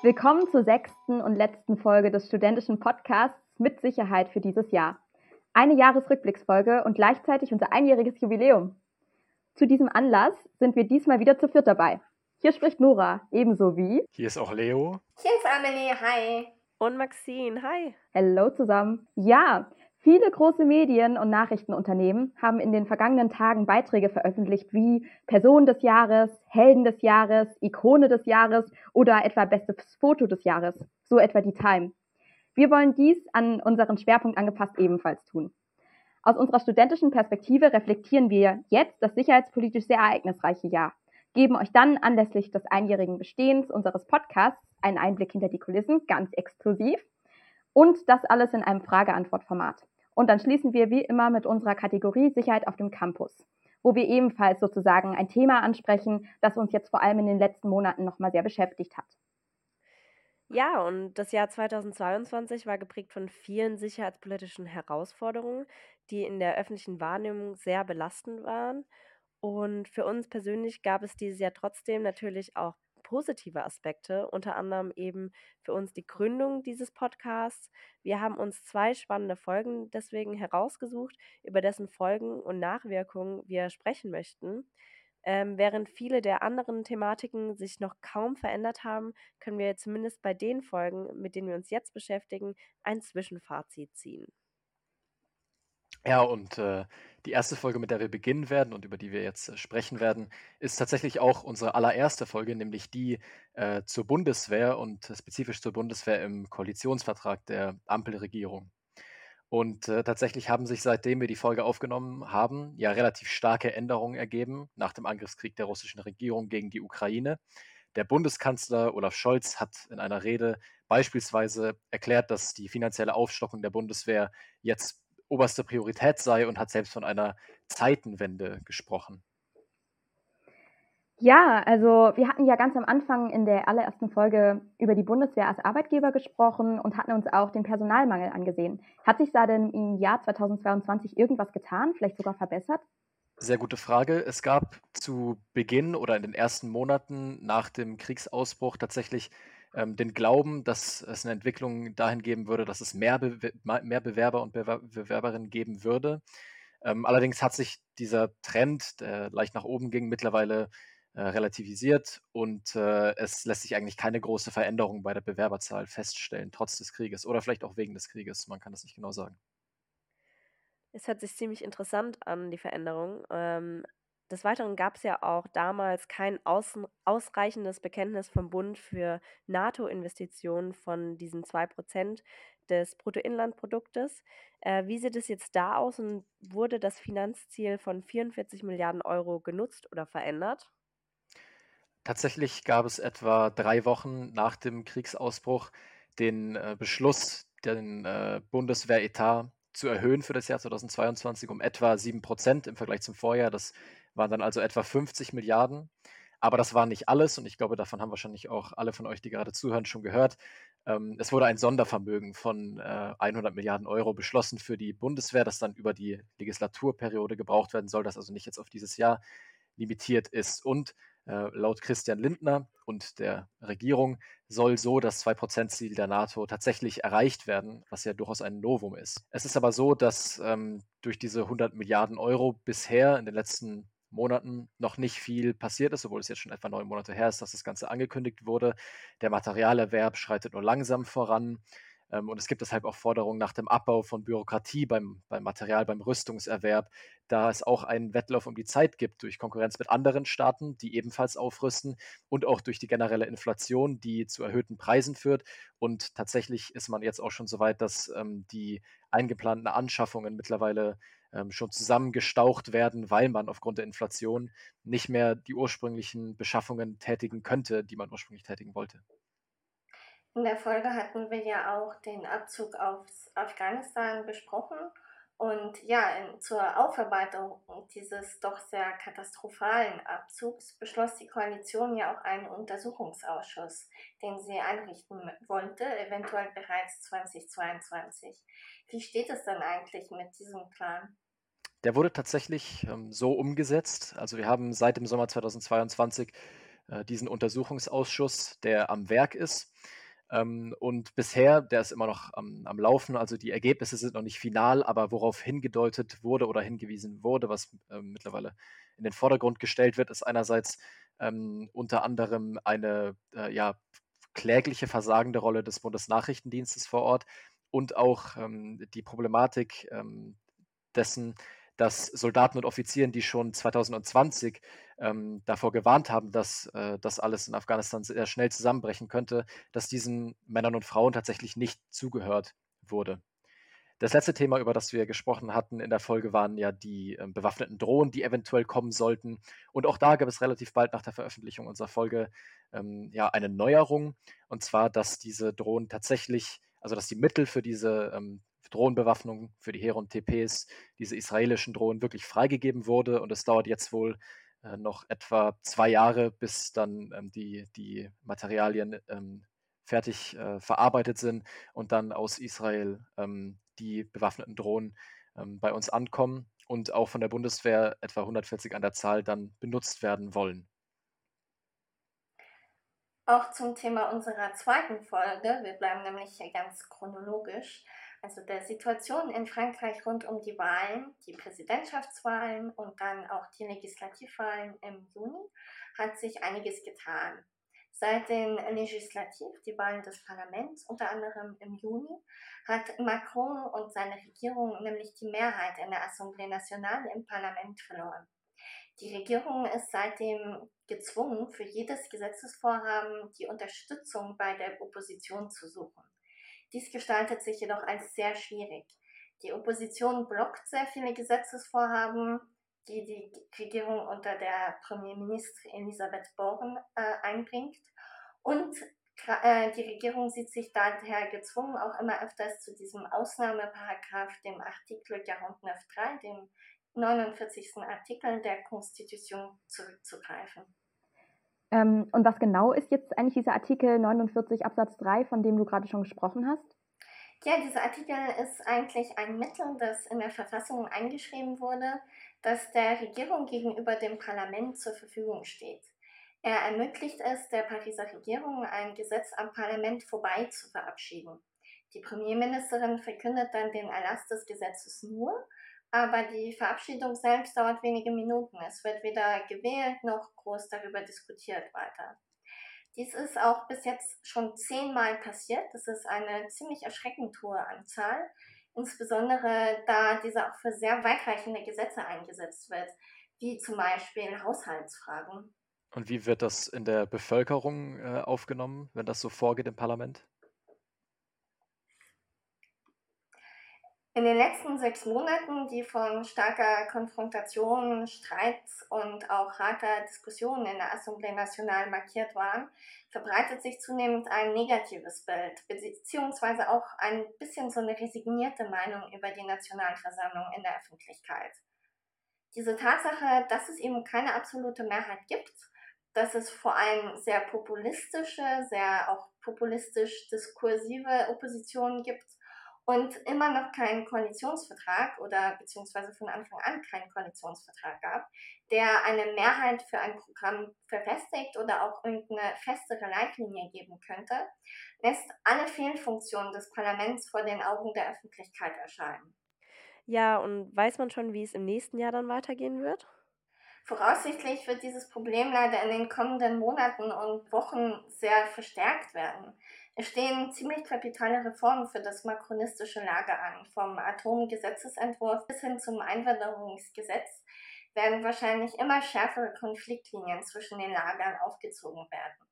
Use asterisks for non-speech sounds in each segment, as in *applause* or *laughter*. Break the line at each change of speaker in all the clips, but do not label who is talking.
Willkommen zur sechsten und letzten Folge des studentischen Podcasts mit Sicherheit für dieses Jahr. Eine Jahresrückblicksfolge und gleichzeitig unser einjähriges Jubiläum. Zu diesem Anlass sind wir diesmal wieder zu viert dabei. Hier spricht Nora, ebenso wie.
Hier ist auch Leo.
Hier ist Amelie, hi.
Und Maxine, hi.
Hallo zusammen. Ja, Viele große Medien und Nachrichtenunternehmen haben in den vergangenen Tagen Beiträge veröffentlicht wie Person des Jahres, Helden des Jahres, Ikone des Jahres oder etwa bestes Foto des Jahres, so etwa die Time. Wir wollen dies an unseren Schwerpunkt angepasst ebenfalls tun. Aus unserer studentischen Perspektive reflektieren wir jetzt das sicherheitspolitisch sehr ereignisreiche Jahr, geben euch dann anlässlich des einjährigen Bestehens unseres Podcasts einen Einblick hinter die Kulissen, ganz exklusiv, und das alles in einem Frage-Antwort-Format. Und dann schließen wir wie immer mit unserer Kategorie Sicherheit auf dem Campus, wo wir ebenfalls sozusagen ein Thema ansprechen, das uns jetzt vor allem in den letzten Monaten nochmal sehr beschäftigt hat.
Ja, und das Jahr 2022 war geprägt von vielen sicherheitspolitischen Herausforderungen, die in der öffentlichen Wahrnehmung sehr belastend waren. Und für uns persönlich gab es dieses Jahr trotzdem natürlich auch positive Aspekte, unter anderem eben für uns die Gründung dieses Podcasts. Wir haben uns zwei spannende Folgen deswegen herausgesucht, über dessen Folgen und Nachwirkungen wir sprechen möchten. Ähm, während viele der anderen Thematiken sich noch kaum verändert haben, können wir zumindest bei den Folgen, mit denen wir uns jetzt beschäftigen, ein Zwischenfazit ziehen.
Ja, und äh, die erste Folge, mit der wir beginnen werden und über die wir jetzt äh, sprechen werden, ist tatsächlich auch unsere allererste Folge, nämlich die äh, zur Bundeswehr und spezifisch zur Bundeswehr im Koalitionsvertrag der Ampelregierung. Und äh, tatsächlich haben sich seitdem wir die Folge aufgenommen haben, ja relativ starke Änderungen ergeben nach dem Angriffskrieg der russischen Regierung gegen die Ukraine. Der Bundeskanzler Olaf Scholz hat in einer Rede beispielsweise erklärt, dass die finanzielle Aufstockung der Bundeswehr jetzt oberste Priorität sei und hat selbst von einer Zeitenwende gesprochen.
Ja, also wir hatten ja ganz am Anfang in der allerersten Folge über die Bundeswehr als Arbeitgeber gesprochen und hatten uns auch den Personalmangel angesehen. Hat sich da denn im Jahr 2022 irgendwas getan, vielleicht sogar verbessert?
Sehr gute Frage. Es gab zu Beginn oder in den ersten Monaten nach dem Kriegsausbruch tatsächlich ähm, den Glauben, dass es eine Entwicklung dahin geben würde, dass es mehr, Be mehr Bewerber und Bewer Bewerberinnen geben würde. Ähm, allerdings hat sich dieser Trend, der leicht nach oben ging, mittlerweile äh, relativisiert und äh, es lässt sich eigentlich keine große Veränderung bei der Bewerberzahl feststellen, trotz des Krieges oder vielleicht auch wegen des Krieges. Man kann das nicht genau sagen.
Es hört sich ziemlich interessant an, die Veränderung. Ähm, des Weiteren gab es ja auch damals kein außen, ausreichendes Bekenntnis vom Bund für NATO-Investitionen von diesen 2% des Bruttoinlandproduktes. Äh, wie sieht es jetzt da aus und wurde das Finanzziel von 44 Milliarden Euro genutzt oder verändert?
Tatsächlich gab es etwa drei Wochen nach dem Kriegsausbruch den äh, Beschluss, den äh, Bundeswehretat zu erhöhen für das Jahr 2022 um etwa 7% im Vergleich zum Vorjahr. Das waren dann also etwa 50 Milliarden. Aber das war nicht alles und ich glaube, davon haben wahrscheinlich auch alle von euch, die gerade zuhören, schon gehört. Ähm, es wurde ein Sondervermögen von äh, 100 Milliarden Euro beschlossen für die Bundeswehr, das dann über die Legislaturperiode gebraucht werden soll, das also nicht jetzt auf dieses Jahr limitiert ist. Und äh, laut Christian Lindner und der Regierung soll so das 2%-Ziel der NATO tatsächlich erreicht werden, was ja durchaus ein Novum ist. Es ist aber so, dass ähm, durch diese 100 Milliarden Euro bisher in den letzten Monaten noch nicht viel passiert ist, obwohl es jetzt schon etwa neun Monate her ist, dass das Ganze angekündigt wurde. Der Materialerwerb schreitet nur langsam voran. Ähm, und es gibt deshalb auch Forderungen nach dem Abbau von Bürokratie beim, beim Material, beim Rüstungserwerb, da es auch einen Wettlauf um die Zeit gibt durch Konkurrenz mit anderen Staaten, die ebenfalls aufrüsten und auch durch die generelle Inflation, die zu erhöhten Preisen führt. Und tatsächlich ist man jetzt auch schon so weit, dass ähm, die eingeplanten Anschaffungen mittlerweile schon zusammengestaucht werden, weil man aufgrund der Inflation nicht mehr die ursprünglichen Beschaffungen tätigen könnte, die man ursprünglich tätigen wollte.
In der Folge hatten wir ja auch den Abzug aus Afghanistan besprochen. Und ja, in, zur Aufarbeitung dieses doch sehr katastrophalen Abzugs beschloss die Koalition ja auch einen Untersuchungsausschuss, den sie einrichten wollte, eventuell bereits 2022. Wie steht es dann eigentlich mit diesem Plan?
Der wurde tatsächlich ähm, so umgesetzt. Also wir haben seit dem Sommer 2022 äh, diesen Untersuchungsausschuss, der am Werk ist. Ähm, und bisher, der ist immer noch am, am, Laufen, also die Ergebnisse sind noch nicht final, aber worauf hingedeutet wurde oder hingewiesen wurde, was äh, mittlerweile in den Vordergrund gestellt wird, ist einerseits ähm, unter anderem eine äh, ja, klägliche versagende Rolle des Bundesnachrichtendienstes vor Ort und auch ähm, die Problematik ähm, dessen, dass Soldaten und Offizieren, die schon 2020 ähm, davor gewarnt haben, dass äh, das alles in Afghanistan sehr schnell zusammenbrechen könnte, dass diesen Männern und Frauen tatsächlich nicht zugehört wurde. Das letzte Thema, über das wir gesprochen hatten in der Folge, waren ja die äh, bewaffneten Drohnen, die eventuell kommen sollten. Und auch da gab es relativ bald nach der Veröffentlichung unserer Folge ähm, ja eine Neuerung. Und zwar, dass diese Drohnen tatsächlich, also dass die Mittel für diese ähm, Drohnenbewaffnung, für die Heron TPs, diese israelischen Drohnen wirklich freigegeben wurde. Und es dauert jetzt wohl noch etwa zwei Jahre, bis dann ähm, die, die Materialien ähm, fertig äh, verarbeitet sind und dann aus Israel ähm, die bewaffneten Drohnen ähm, bei uns ankommen und auch von der Bundeswehr etwa 140 an der Zahl dann benutzt werden wollen.
Auch zum Thema unserer zweiten Folge, wir bleiben nämlich hier ganz chronologisch, also der Situation in Frankreich rund um die Wahlen, die Präsidentschaftswahlen und dann auch die Legislativwahlen im Juni, hat sich einiges getan. Seit den Legislativ, die Wahlen des Parlaments, unter anderem im Juni, hat Macron und seine Regierung nämlich die Mehrheit in der Assemblée Nationale im Parlament verloren. Die Regierung ist seitdem gezwungen, für jedes Gesetzesvorhaben die Unterstützung bei der Opposition zu suchen. Dies gestaltet sich jedoch als sehr schwierig. Die Opposition blockt sehr viele Gesetzesvorhaben, die die Regierung unter der Premierministerin Elisabeth Born äh, einbringt. Und äh, die Regierung sieht sich daher gezwungen, auch immer öfters zu diesem Ausnahmeparagraph, dem Artikel 49.3, dem 49. Artikel der Konstitution zurückzugreifen.
Ähm, und was genau ist jetzt eigentlich dieser Artikel 49 Absatz 3, von dem du gerade schon gesprochen hast?
Ja, dieser Artikel ist eigentlich ein Mittel, das in der Verfassung eingeschrieben wurde, das der Regierung gegenüber dem Parlament zur Verfügung steht. Er ermöglicht es der Pariser Regierung, ein Gesetz am Parlament vorbei zu verabschieden. Die Premierministerin verkündet dann den Erlass des Gesetzes nur, aber die Verabschiedung selbst dauert wenige Minuten. Es wird weder gewählt noch groß darüber diskutiert weiter. Dies ist auch bis jetzt schon zehnmal passiert. Das ist eine ziemlich erschreckend hohe Anzahl insbesondere da dieser auch für sehr weitreichende Gesetze eingesetzt wird, wie zum Beispiel Haushaltsfragen.
Und wie wird das in der Bevölkerung äh, aufgenommen, wenn das so vorgeht im Parlament?
In den letzten sechs Monaten, die von starker Konfrontation, Streit und auch harter Diskussionen in der Assemblée Nationale markiert waren, verbreitet sich zunehmend ein negatives Bild, beziehungsweise auch ein bisschen so eine resignierte Meinung über die Nationalversammlung in der Öffentlichkeit. Diese Tatsache, dass es eben keine absolute Mehrheit gibt, dass es vor allem sehr populistische, sehr auch populistisch diskursive Oppositionen gibt, und immer noch keinen Koalitionsvertrag oder beziehungsweise von Anfang an keinen Koalitionsvertrag gab, der eine Mehrheit für ein Programm verfestigt oder auch irgendeine festere Leitlinie geben könnte, lässt alle Fehlfunktionen des Parlaments vor den Augen der Öffentlichkeit erscheinen.
Ja, und weiß man schon, wie es im nächsten Jahr dann weitergehen wird?
Voraussichtlich wird dieses Problem leider in den kommenden Monaten und Wochen sehr verstärkt werden. Es stehen ziemlich kapitale Reformen für das makronistische Lager an. Vom Atomgesetzesentwurf bis hin zum Einwanderungsgesetz werden wahrscheinlich immer schärfere Konfliktlinien zwischen den Lagern aufgezogen werden.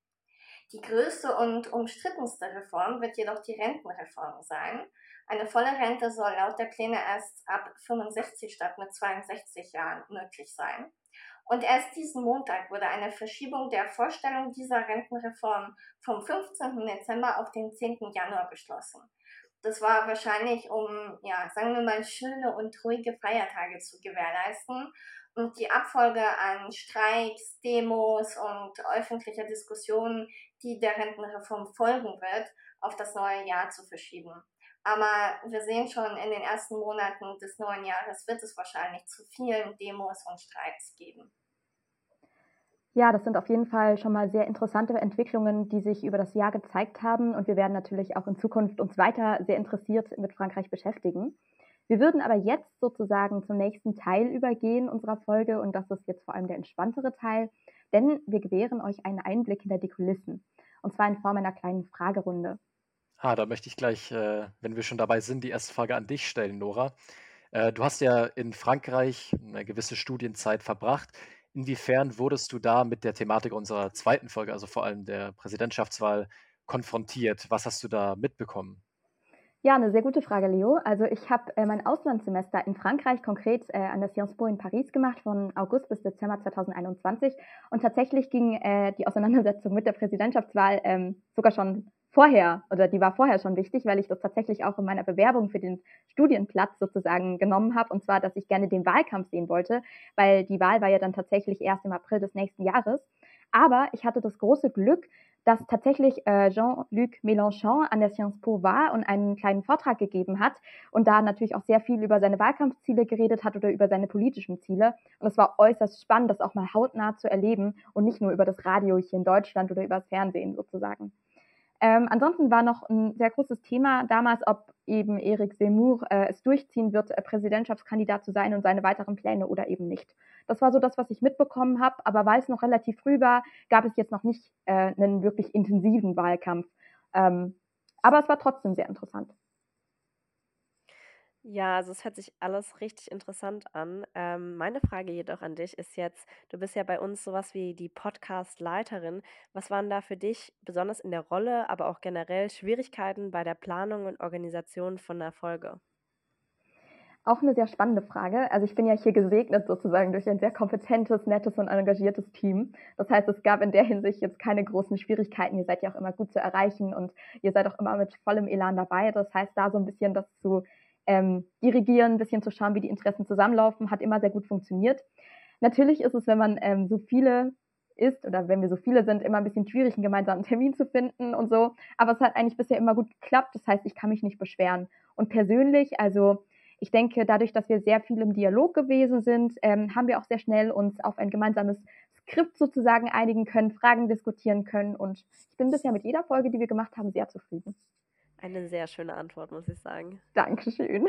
Die größte und umstrittenste Reform wird jedoch die Rentenreform sein. Eine volle Rente soll laut der Pläne erst ab 65 statt mit 62 Jahren möglich sein. Und erst diesen Montag wurde eine Verschiebung der Vorstellung dieser Rentenreform vom 15. Dezember auf den 10. Januar beschlossen. Das war wahrscheinlich, um, ja, sagen wir mal, schöne und ruhige Feiertage zu gewährleisten und die Abfolge an Streiks, Demos und öffentlicher Diskussionen, die der Rentenreform folgen wird, auf das neue Jahr zu verschieben. Aber wir sehen schon, in den ersten Monaten des neuen Jahres wird es wahrscheinlich zu vielen Demos und Streiks geben.
Ja, das sind auf jeden Fall schon mal sehr interessante Entwicklungen, die sich über das Jahr gezeigt haben. Und wir werden natürlich auch in Zukunft uns weiter sehr interessiert mit Frankreich beschäftigen. Wir würden aber jetzt sozusagen zum nächsten Teil übergehen unserer Folge. Und das ist jetzt vor allem der entspanntere Teil, denn wir gewähren euch einen Einblick hinter die Kulissen. Und zwar in Form einer kleinen Fragerunde.
Ah, da möchte ich gleich, äh, wenn wir schon dabei sind, die erste Frage an dich stellen, Nora. Äh, du hast ja in Frankreich eine gewisse Studienzeit verbracht. Inwiefern wurdest du da mit der Thematik unserer zweiten Folge, also vor allem der Präsidentschaftswahl, konfrontiert? Was hast du da mitbekommen?
Ja, eine sehr gute Frage, Leo. Also ich habe äh, mein Auslandssemester in Frankreich, konkret äh, an der Sciences Po in Paris gemacht, von August bis Dezember 2021. Und tatsächlich ging äh, die Auseinandersetzung mit der Präsidentschaftswahl ähm, sogar schon vorher, oder die war vorher schon wichtig, weil ich das tatsächlich auch in meiner Bewerbung für den Studienplatz sozusagen genommen habe. Und zwar, dass ich gerne den Wahlkampf sehen wollte, weil die Wahl war ja dann tatsächlich erst im April des nächsten Jahres. Aber ich hatte das große Glück, dass tatsächlich äh, Jean-Luc Mélenchon an der Sciences Po war und einen kleinen Vortrag gegeben hat und da natürlich auch sehr viel über seine Wahlkampfziele geredet hat oder über seine politischen Ziele. Und es war äußerst spannend, das auch mal hautnah zu erleben und nicht nur über das Radio hier in Deutschland oder über das Fernsehen sozusagen. Ähm, ansonsten war noch ein sehr großes Thema damals, ob eben Eric Zemmour äh, es durchziehen wird, äh, Präsidentschaftskandidat zu sein und seine weiteren Pläne oder eben nicht. Das war so das, was ich mitbekommen habe, aber weil es noch relativ früh war, gab es jetzt noch nicht äh, einen wirklich intensiven Wahlkampf. Ähm, aber es war trotzdem sehr interessant.
Ja, also es hört sich alles richtig interessant an. Ähm, meine Frage jedoch an dich ist jetzt, du bist ja bei uns sowas wie die Podcast-Leiterin. Was waren da für dich besonders in der Rolle, aber auch generell Schwierigkeiten bei der Planung und Organisation von der Folge?
Auch eine sehr spannende Frage. Also ich bin ja hier gesegnet sozusagen durch ein sehr kompetentes, nettes und engagiertes Team. Das heißt, es gab in der Hinsicht jetzt keine großen Schwierigkeiten. Ihr seid ja auch immer gut zu erreichen und ihr seid auch immer mit vollem Elan dabei. Das heißt, da so ein bisschen das zu ähm, dirigieren, ein bisschen zu schauen, wie die Interessen zusammenlaufen, hat immer sehr gut funktioniert. Natürlich ist es, wenn man ähm, so viele ist oder wenn wir so viele sind, immer ein bisschen schwierig, einen gemeinsamen Termin zu finden und so. Aber es hat eigentlich bisher immer gut geklappt. Das heißt, ich kann mich nicht beschweren. Und persönlich, also ich denke, dadurch, dass wir sehr viel im Dialog gewesen sind, ähm, haben wir auch sehr schnell uns auf ein gemeinsames Skript sozusagen einigen können, Fragen diskutieren können. Und ich bin bisher mit jeder Folge, die wir gemacht haben, sehr zufrieden.
Eine sehr schöne Antwort, muss ich sagen.
Dankeschön.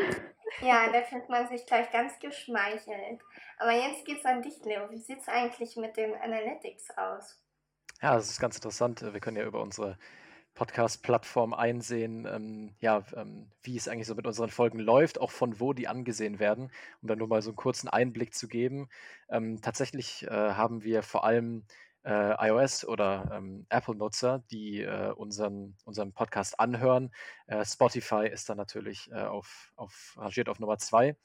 Ja, da fühlt man sich gleich ganz geschmeichelt. Aber jetzt geht's an dich, Leo. Wie sieht's eigentlich mit den Analytics aus?
Ja, das ist ganz interessant. Wir können ja über unsere Podcast-Plattform einsehen, ähm, ja, ähm, wie es eigentlich so mit unseren Folgen läuft, auch von wo die angesehen werden, um dann nur mal so einen kurzen Einblick zu geben. Ähm, tatsächlich äh, haben wir vor allem äh, iOS oder ähm, Apple-Nutzer, die äh, unseren, unseren Podcast anhören. Äh, Spotify ist dann natürlich äh, auf, auf, rangiert auf Nummer zwei.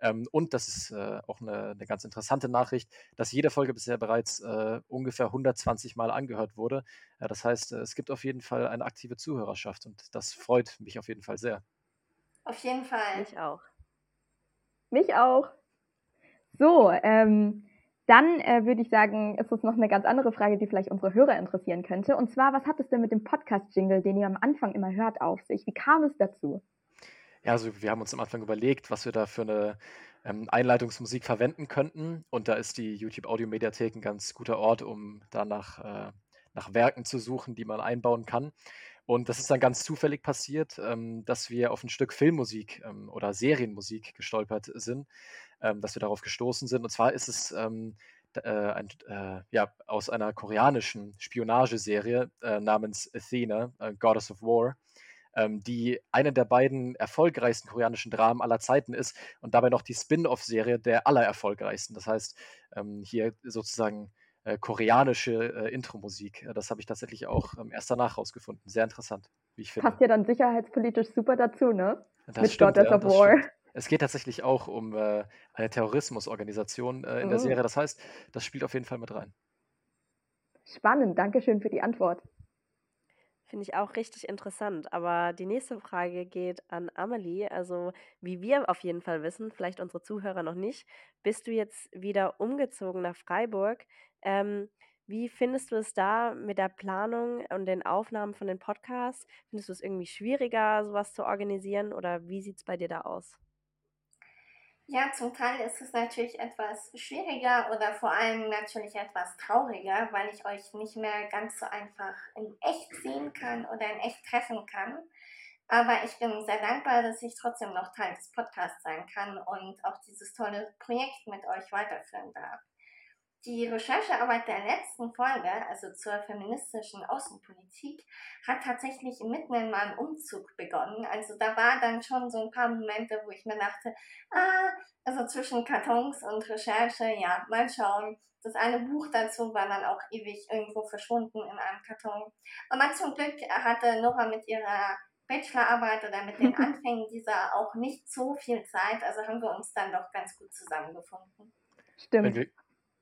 Ähm, und das ist äh, auch eine, eine, ganz interessante Nachricht, dass jede Folge bisher bereits äh, ungefähr 120 Mal angehört wurde. das heißt, es gibt auf jeden Fall eine aktive Zuhörerschaft und das freut mich auf jeden Fall sehr.
Auf jeden Fall.
Mich auch.
Mich auch. So, ähm, dann äh, würde ich sagen, ist es noch eine ganz andere Frage, die vielleicht unsere Hörer interessieren könnte. Und zwar, was hat es denn mit dem Podcast-Jingle, den ihr am Anfang immer hört, auf sich? Wie kam es dazu?
Ja, also wir haben uns am Anfang überlegt, was wir da für eine ähm, Einleitungsmusik verwenden könnten. Und da ist die YouTube Audio Mediathek ein ganz guter Ort, um danach äh, nach Werken zu suchen, die man einbauen kann. Und das ist dann ganz zufällig passiert, ähm, dass wir auf ein Stück Filmmusik ähm, oder Serienmusik gestolpert sind ähm, dass wir darauf gestoßen sind. Und zwar ist es ähm, äh, ein, äh, ja, aus einer koreanischen Spionageserie äh, namens Athena, äh, Goddess of War, ähm, die eine der beiden erfolgreichsten koreanischen Dramen aller Zeiten ist und dabei noch die Spin-off-Serie der allererfolgreichsten. Das heißt, ähm, hier sozusagen äh, koreanische äh, Intro-Musik. Das habe ich tatsächlich auch ähm, erst danach rausgefunden. Sehr interessant, wie ich finde.
Passt ja dann sicherheitspolitisch super dazu, ne?
Das Mit stimmt, Goddess ja, of War. Stimmt. Es geht tatsächlich auch um äh, eine Terrorismusorganisation äh, in der Serie. Das heißt, das spielt auf jeden Fall mit rein.
Spannend, Dankeschön für die Antwort.
Finde ich auch richtig interessant. Aber die nächste Frage geht an Amelie. Also, wie wir auf jeden Fall wissen, vielleicht unsere Zuhörer noch nicht, bist du jetzt wieder umgezogen nach Freiburg. Ähm, wie findest du es da mit der Planung und den Aufnahmen von den Podcasts? Findest du es irgendwie schwieriger, sowas zu organisieren oder wie sieht es bei dir da aus?
Ja, zum Teil ist es natürlich etwas schwieriger oder vor allem natürlich etwas trauriger, weil ich euch nicht mehr ganz so einfach in echt sehen kann oder in echt treffen kann. Aber ich bin sehr dankbar, dass ich trotzdem noch Teil des Podcasts sein kann und auch dieses tolle Projekt mit euch weiterführen darf. Die Recherchearbeit der letzten Folge, also zur feministischen Außenpolitik, hat tatsächlich mitten in meinem Umzug begonnen. Also da war dann schon so ein paar Momente, wo ich mir dachte, ah, also zwischen Kartons und Recherche, ja, mal schauen. Das eine Buch dazu war dann auch ewig irgendwo verschwunden in einem Karton. Aber zum Glück hatte Nora mit ihrer Bachelorarbeit oder mit den *laughs* Anfängen dieser auch nicht so viel Zeit. Also haben wir uns dann doch ganz gut zusammengefunden.
Stimmt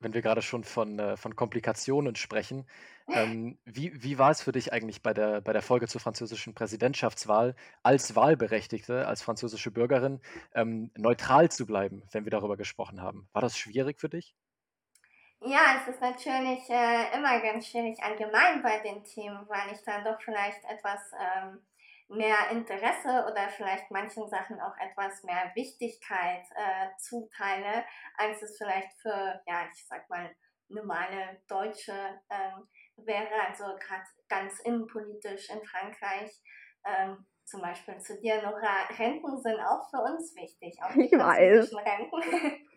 wenn wir gerade schon von, äh, von Komplikationen sprechen, ähm, wie, wie war es für dich eigentlich bei der, bei der Folge zur französischen Präsidentschaftswahl als Wahlberechtigte, als französische Bürgerin, ähm, neutral zu bleiben, wenn wir darüber gesprochen haben? War das schwierig für dich?
Ja, es ist natürlich äh, immer ganz schwierig allgemein bei den Themen, weil ich dann doch vielleicht etwas ähm, mehr Interesse oder vielleicht manchen Sachen auch etwas mehr Wichtigkeit äh, zuteile, als es vielleicht für, ja, ich sag mal, normale Deutsche ähm, wäre. Also gerade ganz innenpolitisch in Frankreich. Ähm, zum Beispiel zu dir, Nora, Renten sind auch für uns wichtig, auch die ich weiß. Renten. *laughs*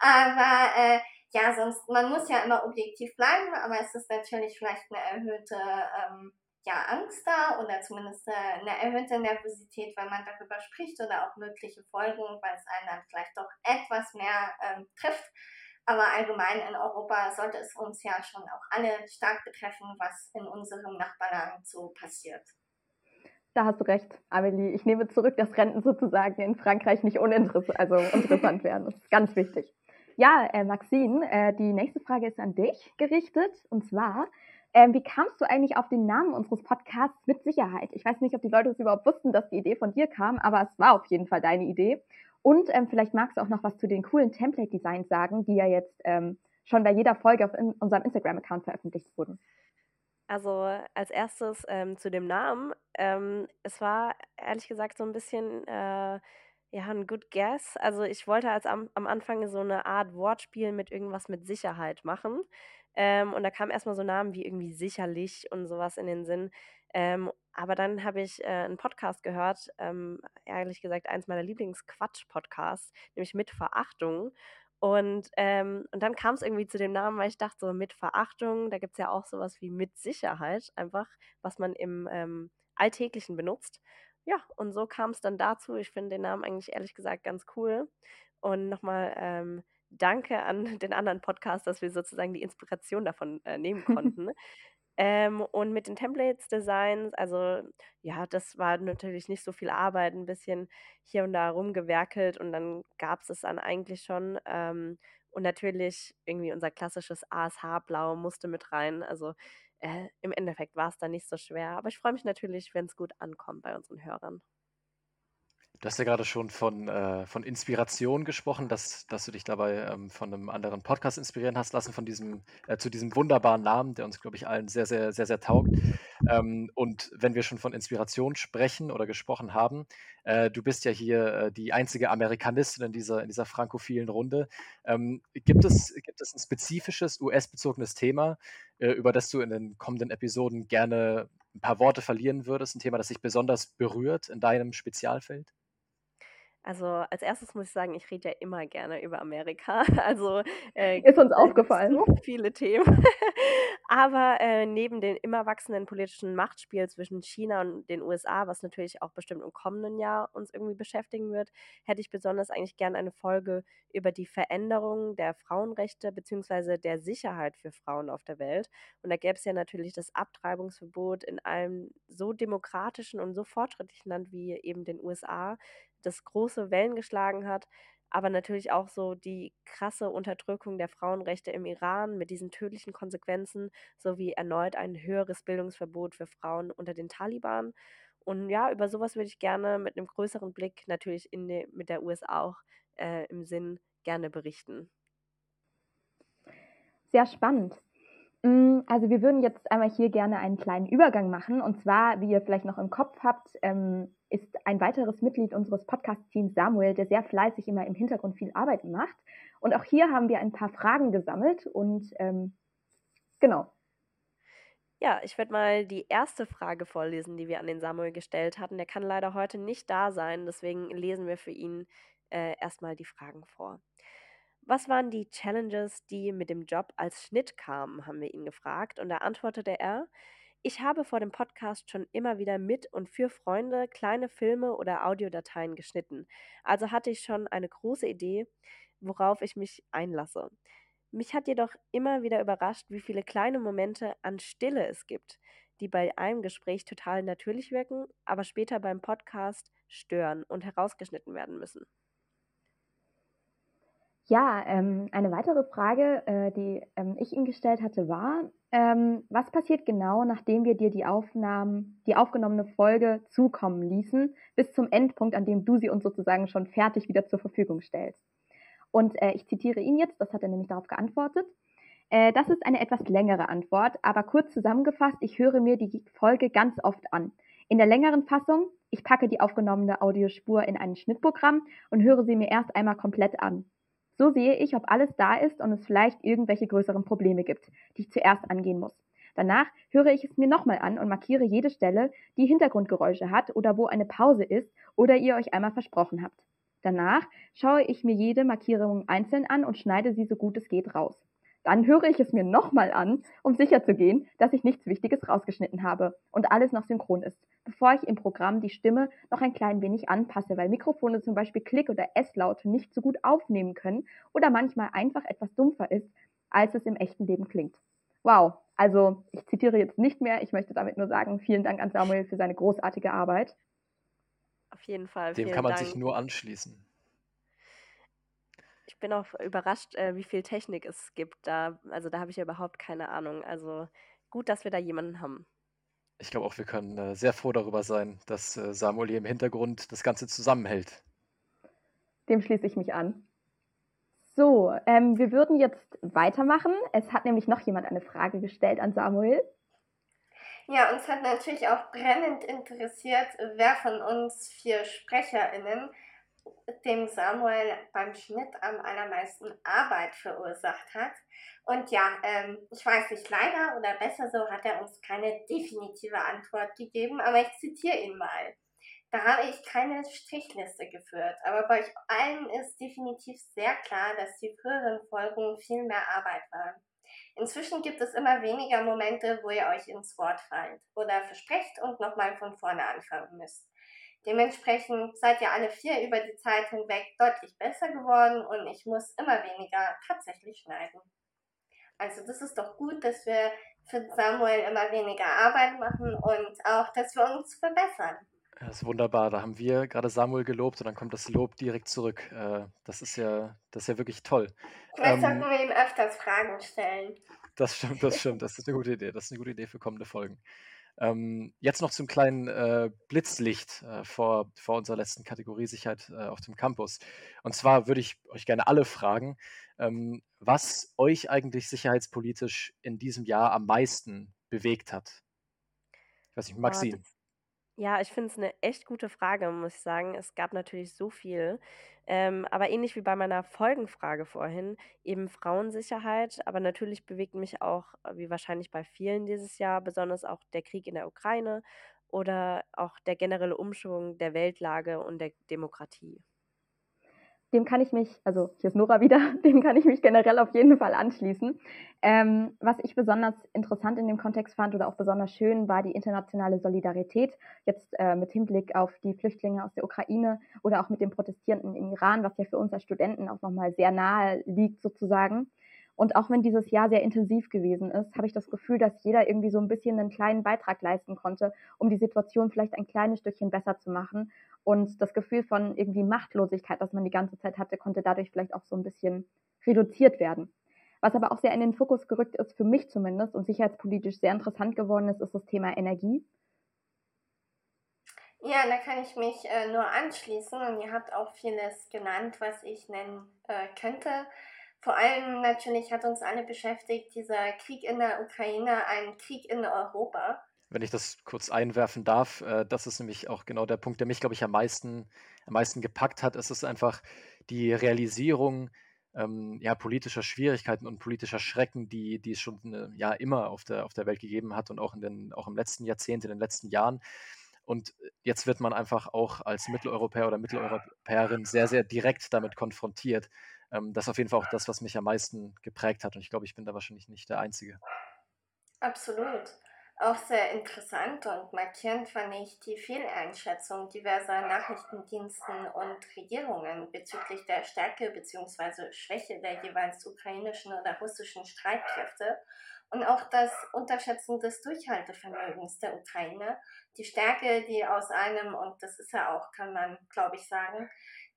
aber äh, ja, sonst, man muss ja immer objektiv bleiben, aber es ist natürlich vielleicht eine erhöhte ähm, ja, Angst da oder zumindest äh, eine erhöhte Nervosität, weil man darüber spricht oder auch mögliche Folgen, weil es einen dann vielleicht doch etwas mehr ähm, trifft. Aber allgemein in Europa sollte es uns ja schon auch alle stark betreffen, was in unserem Nachbarland so passiert.
Da hast du recht, Amelie. Ich nehme zurück, dass Renten sozusagen in Frankreich nicht uninteressant, also *laughs* interessant werden. Das ist ganz wichtig. Ja, äh, Maxine, äh, die nächste Frage ist an dich gerichtet. Und zwar, ähm, wie kamst du eigentlich auf den Namen unseres Podcasts mit Sicherheit? Ich weiß nicht, ob die Leute es überhaupt wussten, dass die Idee von dir kam, aber es war auf jeden Fall deine Idee. Und ähm, vielleicht magst du auch noch was zu den coolen Template-Designs sagen, die ja jetzt ähm, schon bei jeder Folge auf in unserem Instagram-Account veröffentlicht wurden.
Also als erstes ähm, zu dem Namen. Ähm, es war ehrlich gesagt so ein bisschen äh, ja ein Good Guess. Also ich wollte als am, am Anfang so eine Art Wortspiel mit irgendwas mit Sicherheit machen. Ähm, und da kamen erstmal so Namen wie irgendwie sicherlich und sowas in den Sinn. Ähm, aber dann habe ich äh, einen Podcast gehört, ähm, ehrlich gesagt, eins meiner Lieblings-Quatsch-Podcasts, nämlich mit Verachtung. Und, ähm, und dann kam es irgendwie zu dem Namen, weil ich dachte, so mit Verachtung, da gibt es ja auch sowas wie mit Sicherheit, einfach, was man im ähm, Alltäglichen benutzt. Ja, und so kam es dann dazu. Ich finde den Namen eigentlich ehrlich gesagt ganz cool. Und nochmal ähm, danke an den anderen Podcast, dass wir sozusagen die Inspiration davon äh, nehmen *laughs* konnten. ähm, und mit den Templates-Designs, also ja, das war natürlich nicht so viel Arbeit, ein bisschen hier und da rumgewerkelt und dann gab es es dann eigentlich schon. Ähm, und natürlich irgendwie unser klassisches ASH-Blau musste mit rein. Also äh, im Endeffekt war es dann nicht so schwer. Aber ich freue mich natürlich, wenn es gut ankommt bei unseren Hörern.
Du hast ja gerade schon von, äh, von Inspiration gesprochen, dass, dass du dich dabei ähm, von einem anderen Podcast inspirieren hast lassen, von diesem, äh, zu diesem wunderbaren Namen, der uns, glaube ich, allen sehr, sehr, sehr, sehr taugt. Ähm, und wenn wir schon von Inspiration sprechen oder gesprochen haben, äh, du bist ja hier äh, die einzige Amerikanistin in dieser, in dieser frankophilen Runde. Ähm, gibt, es, gibt es ein spezifisches US-bezogenes Thema, äh, über das du in den kommenden Episoden gerne ein paar Worte verlieren würdest? Ein Thema, das dich besonders berührt in deinem Spezialfeld?
Also als erstes muss ich sagen, ich rede ja immer gerne über Amerika. *laughs* Also
äh, ist uns aufgefallen.
So viele Themen. *laughs* Aber äh, neben dem immer wachsenden politischen Machtspiel zwischen China und den USA, was natürlich auch bestimmt im kommenden Jahr uns irgendwie beschäftigen wird, hätte ich besonders eigentlich gerne eine Folge über die Veränderung der Frauenrechte bzw. der Sicherheit für Frauen auf der Welt. Und da gäbe es ja natürlich das Abtreibungsverbot in einem so demokratischen und so fortschrittlichen Land wie eben den USA das große Wellen geschlagen hat, aber natürlich auch so die krasse Unterdrückung der Frauenrechte im Iran mit diesen tödlichen Konsequenzen sowie erneut ein höheres Bildungsverbot für Frauen unter den Taliban. Und ja, über sowas würde ich gerne mit einem größeren Blick natürlich in die, mit der USA auch äh, im Sinn gerne berichten.
Sehr spannend. Mm, also wir würden jetzt einmal hier gerne einen kleinen Übergang machen. Und zwar, wie ihr vielleicht noch im Kopf habt, ähm, ist ein weiteres Mitglied unseres Podcast-Teams Samuel, der sehr fleißig immer im Hintergrund viel Arbeit macht. Und auch hier haben wir ein paar Fragen gesammelt und ähm, genau.
Ja, ich werde mal die erste Frage vorlesen, die wir an den Samuel gestellt hatten. Der kann leider heute nicht da sein, deswegen lesen wir für ihn äh, erstmal die Fragen vor. Was waren die Challenges, die mit dem Job als Schnitt kamen, haben wir ihn gefragt. Und da antwortete er, ich habe vor dem Podcast schon immer wieder mit und für Freunde kleine Filme oder Audiodateien geschnitten. Also hatte ich schon eine große Idee, worauf ich mich einlasse. Mich hat jedoch immer wieder überrascht, wie viele kleine Momente an Stille es gibt, die bei einem Gespräch total natürlich wirken, aber später beim Podcast stören und herausgeschnitten werden müssen.
Ja, ähm, eine weitere Frage, äh, die ähm, ich ihm gestellt hatte, war, ähm, was passiert genau, nachdem wir dir die Aufnahmen, die aufgenommene Folge zukommen ließen, bis zum Endpunkt, an dem du sie uns sozusagen schon fertig wieder zur Verfügung stellst? Und äh, ich zitiere ihn jetzt, das hat er nämlich darauf geantwortet. Äh, das ist eine etwas längere Antwort, aber kurz zusammengefasst, ich höre mir die Folge ganz oft an. In der längeren Fassung, ich packe die aufgenommene Audiospur in ein Schnittprogramm und höre sie mir erst einmal komplett an. So sehe ich, ob alles da ist und es vielleicht irgendwelche größeren Probleme gibt, die ich zuerst angehen muss. Danach höre ich es mir nochmal an und markiere jede Stelle, die Hintergrundgeräusche hat oder wo eine Pause ist oder ihr euch einmal versprochen habt. Danach schaue ich mir jede Markierung einzeln an und schneide sie so gut es geht raus. Dann höre ich es mir nochmal an, um sicherzugehen, dass ich nichts Wichtiges rausgeschnitten habe und alles noch synchron ist, bevor ich im Programm die Stimme noch ein klein wenig anpasse, weil Mikrofone zum Beispiel Klick- oder S-Laute nicht so gut aufnehmen können oder manchmal einfach etwas dumpfer ist, als es im echten Leben klingt. Wow, also ich zitiere jetzt nicht mehr, ich möchte damit nur sagen, vielen Dank an Samuel für seine großartige Arbeit.
Auf jeden Fall.
Dem kann man Dank. sich nur anschließen.
Ich bin auch überrascht, äh, wie viel Technik es gibt da. Also da habe ich ja überhaupt keine Ahnung. Also gut, dass wir da jemanden haben.
Ich glaube auch, wir können äh, sehr froh darüber sein, dass äh, Samuel hier im Hintergrund das Ganze zusammenhält.
Dem schließe ich mich an. So, ähm, wir würden jetzt weitermachen. Es hat nämlich noch jemand eine Frage gestellt an Samuel.
Ja, uns hat natürlich auch brennend interessiert, wer von uns vier SprecherInnen dem Samuel beim Schnitt am allermeisten Arbeit verursacht hat. Und ja, ähm, ich weiß nicht, leider oder besser so hat er uns keine definitive Antwort gegeben, aber ich zitiere ihn mal. Da habe ich keine Strichliste geführt, aber bei euch allen ist definitiv sehr klar, dass die früheren Folgen viel mehr Arbeit waren. Inzwischen gibt es immer weniger Momente, wo ihr euch ins Wort fallt oder versprecht und nochmal von vorne anfangen müsst. Dementsprechend seid ihr alle vier über die Zeit hinweg deutlich besser geworden und ich muss immer weniger tatsächlich schneiden. Also das ist doch gut, dass wir für Samuel immer weniger Arbeit machen und auch, dass wir uns verbessern.
Das ist wunderbar. Da haben wir gerade Samuel gelobt und dann kommt das Lob direkt zurück. Äh, das ist ja, das ist ja wirklich toll.
Vielleicht ähm, sollten wir ihm öfters Fragen stellen.
Das stimmt, das *laughs* stimmt. Das ist eine gute Idee. Das ist eine gute Idee für kommende Folgen. Ähm, jetzt noch zum kleinen äh, Blitzlicht äh, vor, vor unserer letzten Kategorie Sicherheit äh, auf dem Campus. Und zwar würde ich euch gerne alle fragen, ähm, was euch eigentlich sicherheitspolitisch in diesem Jahr am meisten bewegt hat. Ich weiß nicht, Maxine.
Ja, ich finde es eine echt gute Frage, muss ich sagen. Es gab natürlich so viel. Ähm, aber ähnlich wie bei meiner Folgenfrage vorhin, eben Frauensicherheit. Aber natürlich bewegt mich auch, wie wahrscheinlich bei vielen dieses Jahr, besonders auch der Krieg in der Ukraine oder auch der generelle Umschwung der Weltlage und der Demokratie
dem kann ich mich, also hier ist Nora wieder, *laughs* dem kann ich mich generell auf jeden Fall anschließen. Ähm, was ich besonders interessant in dem Kontext fand oder auch besonders schön, war die internationale Solidarität, jetzt äh, mit Hinblick auf die Flüchtlinge aus der Ukraine oder auch mit den Protestierenden im Iran, was ja für uns als Studenten auch nochmal sehr nahe liegt sozusagen. Und auch wenn dieses Jahr sehr intensiv gewesen ist, habe ich das Gefühl, dass jeder irgendwie so ein bisschen einen kleinen Beitrag leisten konnte, um die Situation vielleicht ein kleines Stückchen besser zu machen. Und das Gefühl von irgendwie Machtlosigkeit, das man die ganze Zeit hatte, konnte dadurch vielleicht auch so ein bisschen reduziert werden. Was aber auch sehr in den Fokus gerückt ist, für mich zumindest, und sicherheitspolitisch sehr interessant geworden ist, ist das Thema Energie.
Ja, da kann ich mich äh, nur anschließen und ihr habt auch vieles genannt, was ich nennen äh, könnte. Vor allem natürlich hat uns alle beschäftigt, dieser Krieg in der Ukraine, ein Krieg in Europa.
wenn ich das kurz einwerfen darf, äh, das ist nämlich auch genau der Punkt, der mich, glaube ich, am meisten, am meisten gepackt hat. Es ist einfach die Realisierung ähm, ja, politischer Schwierigkeiten und politischer Schrecken, die, die es schon äh, ja, immer auf der, auf der Welt gegeben hat und auch, in den, auch im letzten Jahrzehnt, in den letzten Jahren. Und jetzt wird man einfach auch als Mitteleuropäer oder Mitteleuropäerin sehr, sehr direkt damit konfrontiert. Ähm, das ist auf jeden Fall auch das, was mich am meisten geprägt hat. Und ich glaube, ich bin da wahrscheinlich nicht der Einzige.
Absolut. Auch sehr interessant und markierend fand ich die Fehleinschätzung diverser Nachrichtendiensten und Regierungen bezüglich der Stärke bzw. Schwäche der jeweils ukrainischen oder russischen Streitkräfte und auch das Unterschätzen des Durchhaltevermögens der Ukraine, die Stärke, die aus einem, und das ist ja auch, kann man glaube ich sagen,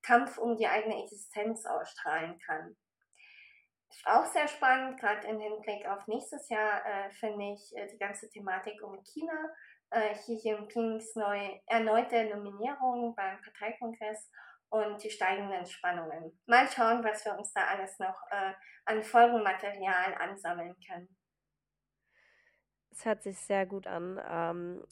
Kampf um die eigene Existenz ausstrahlen kann. Auch sehr spannend, gerade im Hinblick auf nächstes Jahr, äh, finde ich äh, die ganze Thematik um China, äh, Xi Jinpings neu, erneute Nominierung beim Parteikongress und die steigenden Spannungen. Mal schauen, was wir uns da alles noch äh, an Folgenmaterial ansammeln können.
Es hört sich sehr gut an. Ähm,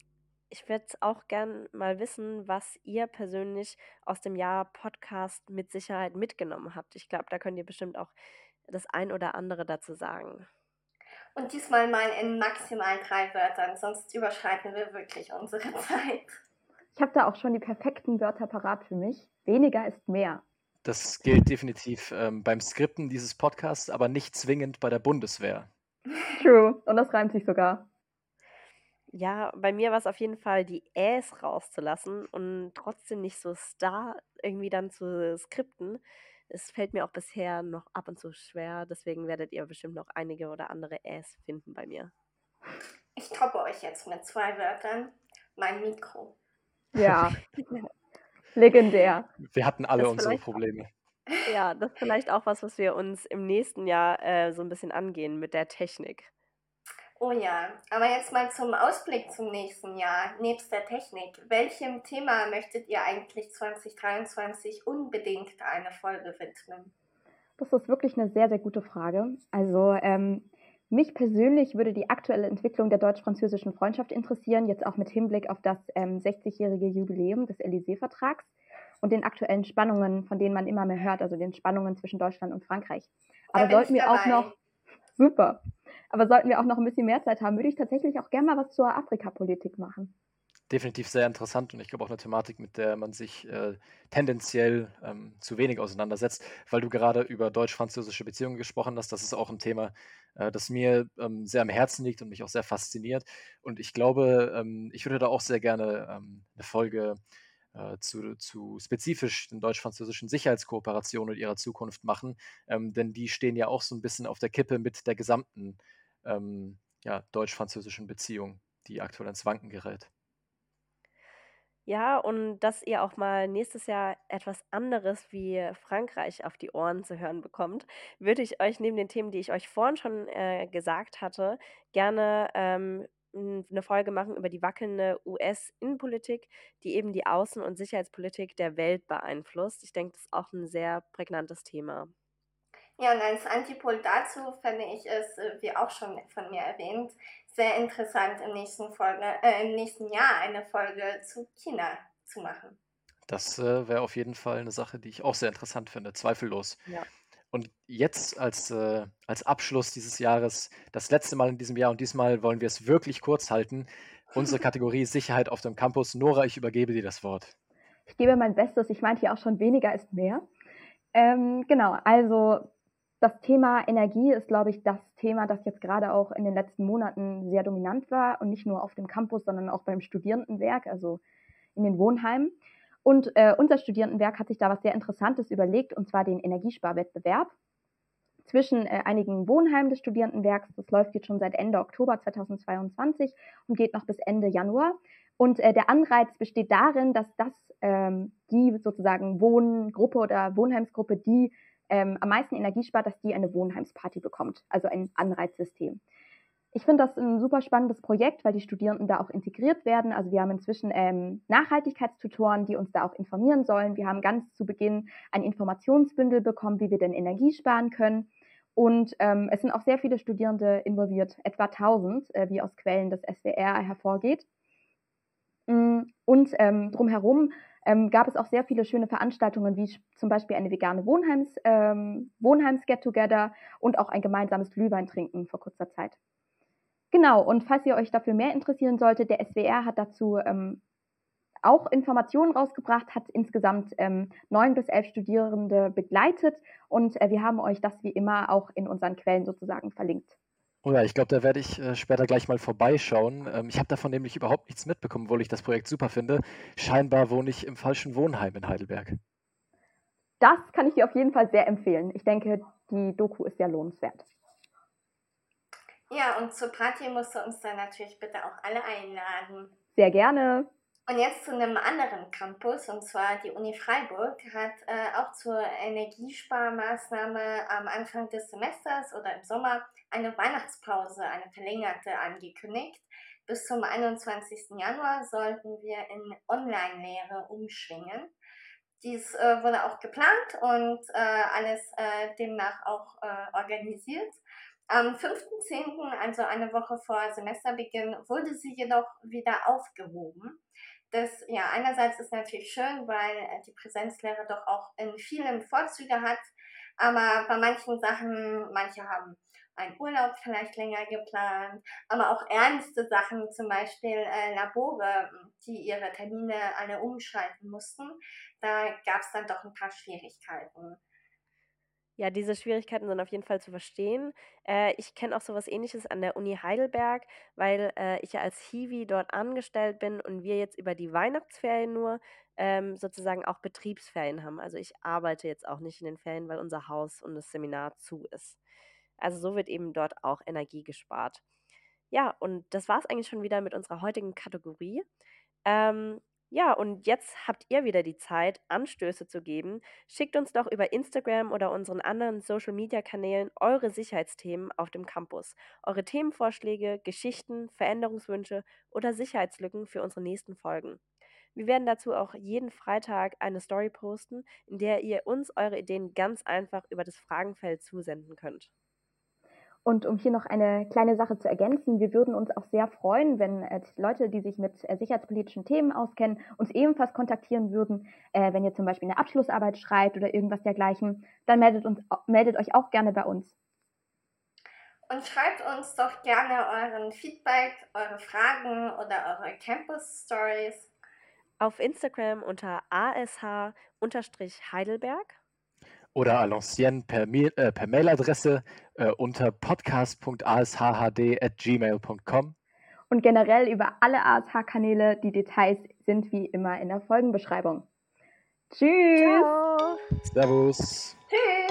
ich würde auch gern mal wissen, was ihr persönlich aus dem Jahr Podcast mit Sicherheit mitgenommen habt. Ich glaube, da könnt ihr bestimmt auch das ein oder andere dazu sagen.
Und diesmal mal in maximal drei Wörtern, sonst überschreiten wir wirklich unsere *laughs* Zeit.
Ich habe da auch schon die perfekten Wörter parat für mich. Weniger ist mehr.
Das gilt definitiv ähm, beim Skripten dieses Podcasts, aber nicht zwingend bei der Bundeswehr.
True. Und das reimt sich sogar.
Ja, bei mir war es auf jeden Fall, die Äs rauszulassen und trotzdem nicht so Star irgendwie dann zu skripten. Es fällt mir auch bisher noch ab und zu schwer, deswegen werdet ihr bestimmt noch einige oder andere Äs finden bei mir.
Ich toppe euch jetzt mit zwei Wörtern. Mein Mikro.
Ja, *laughs* legendär.
Wir hatten alle das unsere Probleme.
Ja, das ist vielleicht auch was, was wir uns im nächsten Jahr äh, so ein bisschen angehen mit der Technik.
Oh ja, aber jetzt mal zum Ausblick zum nächsten Jahr, nebst der Technik. Welchem Thema möchtet ihr eigentlich 2023 unbedingt eine Folge widmen?
Das ist wirklich eine sehr, sehr gute Frage. Also ähm, mich persönlich würde die aktuelle Entwicklung der deutsch-französischen Freundschaft interessieren, jetzt auch mit Hinblick auf das ähm, 60-jährige Jubiläum des Élysée-Vertrags und den aktuellen Spannungen, von denen man immer mehr hört, also den Spannungen zwischen Deutschland und Frankreich. Aber sollten wir auch noch super. Aber sollten wir auch noch ein bisschen mehr Zeit haben, würde ich tatsächlich auch gerne mal was zur Afrikapolitik machen.
Definitiv sehr interessant und ich glaube auch eine Thematik, mit der man sich äh, tendenziell ähm, zu wenig auseinandersetzt, weil du gerade über deutsch-französische Beziehungen gesprochen hast. Das ist auch ein Thema, äh, das mir ähm, sehr am Herzen liegt und mich auch sehr fasziniert. Und ich glaube, ähm, ich würde da auch sehr gerne ähm, eine Folge äh, zu, zu spezifisch den deutsch-französischen Sicherheitskooperationen und ihrer Zukunft machen, ähm, denn die stehen ja auch so ein bisschen auf der Kippe mit der gesamten ähm, ja, deutsch-französischen Beziehung, die aktuell ins Wanken gerät.
Ja, und dass ihr auch mal nächstes Jahr etwas anderes wie Frankreich auf die Ohren zu hören bekommt, würde ich euch neben den Themen, die ich euch vorhin schon äh, gesagt hatte, gerne ähm, eine Folge machen über die wackelnde US-Innenpolitik, die eben die Außen- und Sicherheitspolitik der Welt beeinflusst. Ich denke, das ist auch ein sehr prägnantes Thema.
Ja, und als Antipol dazu fände ich es, äh, wie auch schon von mir erwähnt, sehr interessant im nächsten, Folge, äh, im nächsten Jahr eine Folge zu China zu machen.
Das äh, wäre auf jeden Fall eine Sache, die ich auch sehr interessant finde, zweifellos. Ja. Und jetzt als, äh, als Abschluss dieses Jahres, das letzte Mal in diesem Jahr und diesmal wollen wir es wirklich kurz halten, unsere *laughs* Kategorie Sicherheit auf dem Campus. Nora, ich übergebe dir das Wort.
Ich gebe mein Bestes. Ich meinte hier auch schon, weniger ist mehr. Ähm, genau, also das Thema Energie ist, glaube ich, das Thema, das jetzt gerade auch in den letzten Monaten sehr dominant war und nicht nur auf dem Campus, sondern auch beim Studierendenwerk, also in den Wohnheimen. Und äh, unser Studierendenwerk hat sich da was sehr Interessantes überlegt, und zwar den Energiesparwettbewerb zwischen äh, einigen Wohnheimen des Studierendenwerks. Das läuft jetzt schon seit Ende Oktober 2022 und geht noch bis Ende Januar. Und äh, der Anreiz besteht darin, dass das ähm, die sozusagen Wohngruppe oder Wohnheimsgruppe, die ähm, am meisten Energie spart, dass die eine Wohnheimsparty bekommt, also ein Anreizsystem. Ich finde das ein super spannendes Projekt, weil die Studierenden da auch integriert werden. Also wir haben inzwischen ähm, Nachhaltigkeitstutoren, die uns da auch informieren sollen. Wir haben ganz zu Beginn ein Informationsbündel bekommen, wie wir denn Energie sparen können. Und ähm, es sind auch sehr viele Studierende involviert, etwa 1000, äh, wie aus Quellen des SWR hervorgeht. Mm, und ähm, drumherum ähm, gab es auch sehr viele schöne Veranstaltungen, wie zum Beispiel eine vegane Wohnheims, ähm, Wohnheims-Get-Together und auch ein gemeinsames Glühwein-Trinken vor kurzer Zeit. Genau, und falls ihr euch dafür mehr interessieren solltet, der SWR hat dazu ähm, auch Informationen rausgebracht, hat insgesamt ähm, neun bis elf Studierende begleitet und äh, wir haben euch das wie immer auch in unseren Quellen sozusagen verlinkt.
Oh ja, ich glaube, da werde ich äh, später gleich mal vorbeischauen. Ähm, ich habe davon nämlich überhaupt nichts mitbekommen, obwohl ich das Projekt super finde. Scheinbar wohne ich im falschen Wohnheim in Heidelberg.
Das kann ich dir auf jeden Fall sehr empfehlen. Ich denke, die Doku ist sehr lohnenswert.
Ja, und zur Party musst du uns dann natürlich bitte auch alle einladen.
Sehr gerne.
Und jetzt zu einem anderen Campus, und zwar die Uni Freiburg hat äh, auch zur Energiesparmaßnahme am Anfang des Semesters oder im Sommer eine Weihnachtspause, eine verlängerte, angekündigt. Bis zum 21. Januar sollten wir in Online-Lehre umschwingen. Dies äh, wurde auch geplant und äh, alles äh, demnach auch äh, organisiert. Am 5.10., also eine Woche vor Semesterbeginn, wurde sie jedoch wieder aufgehoben das ja einerseits ist natürlich schön, weil äh, die Präsenzlehre doch auch in vielen Vorzüge hat, aber bei manchen Sachen, manche haben einen Urlaub vielleicht länger geplant, aber auch ernste Sachen, zum Beispiel äh, Labore, die ihre Termine alle umschalten mussten, da gab es dann doch ein paar Schwierigkeiten.
Ja, diese Schwierigkeiten sind auf jeden Fall zu verstehen. Äh, ich kenne auch so was Ähnliches an der Uni Heidelberg, weil äh, ich ja als Hiwi dort angestellt bin und wir jetzt über die Weihnachtsferien nur ähm, sozusagen auch Betriebsferien haben. Also ich arbeite jetzt auch nicht in den Ferien, weil unser Haus und das Seminar zu ist. Also so wird eben dort auch Energie gespart. Ja, und das war es eigentlich schon wieder mit unserer heutigen Kategorie. Ähm, ja, und jetzt habt ihr wieder die Zeit, Anstöße zu geben. Schickt uns doch über Instagram oder unseren anderen Social-Media-Kanälen eure Sicherheitsthemen auf dem Campus, eure Themenvorschläge, Geschichten, Veränderungswünsche oder Sicherheitslücken für unsere nächsten Folgen. Wir werden dazu auch jeden Freitag eine Story posten, in der ihr uns eure Ideen ganz einfach über das Fragenfeld zusenden könnt.
Und um hier noch eine kleine Sache zu ergänzen, wir würden uns auch sehr freuen, wenn äh, Leute, die sich mit äh, sicherheitspolitischen Themen auskennen, uns ebenfalls kontaktieren würden. Äh, wenn ihr zum Beispiel eine Abschlussarbeit schreibt oder irgendwas dergleichen, dann meldet, uns, meldet euch auch gerne bei uns.
Und schreibt uns doch gerne euren Feedback, eure Fragen oder eure Campus Stories.
Auf Instagram unter ASH-Heidelberg
oder à l'ancienne per, äh, per Mailadresse äh, unter podcast.ashhd.gmail.com.
Und generell über alle ASH-Kanäle. Die Details sind wie immer in der Folgenbeschreibung. Tschüss. Ciao.
Servus.
Tschüss.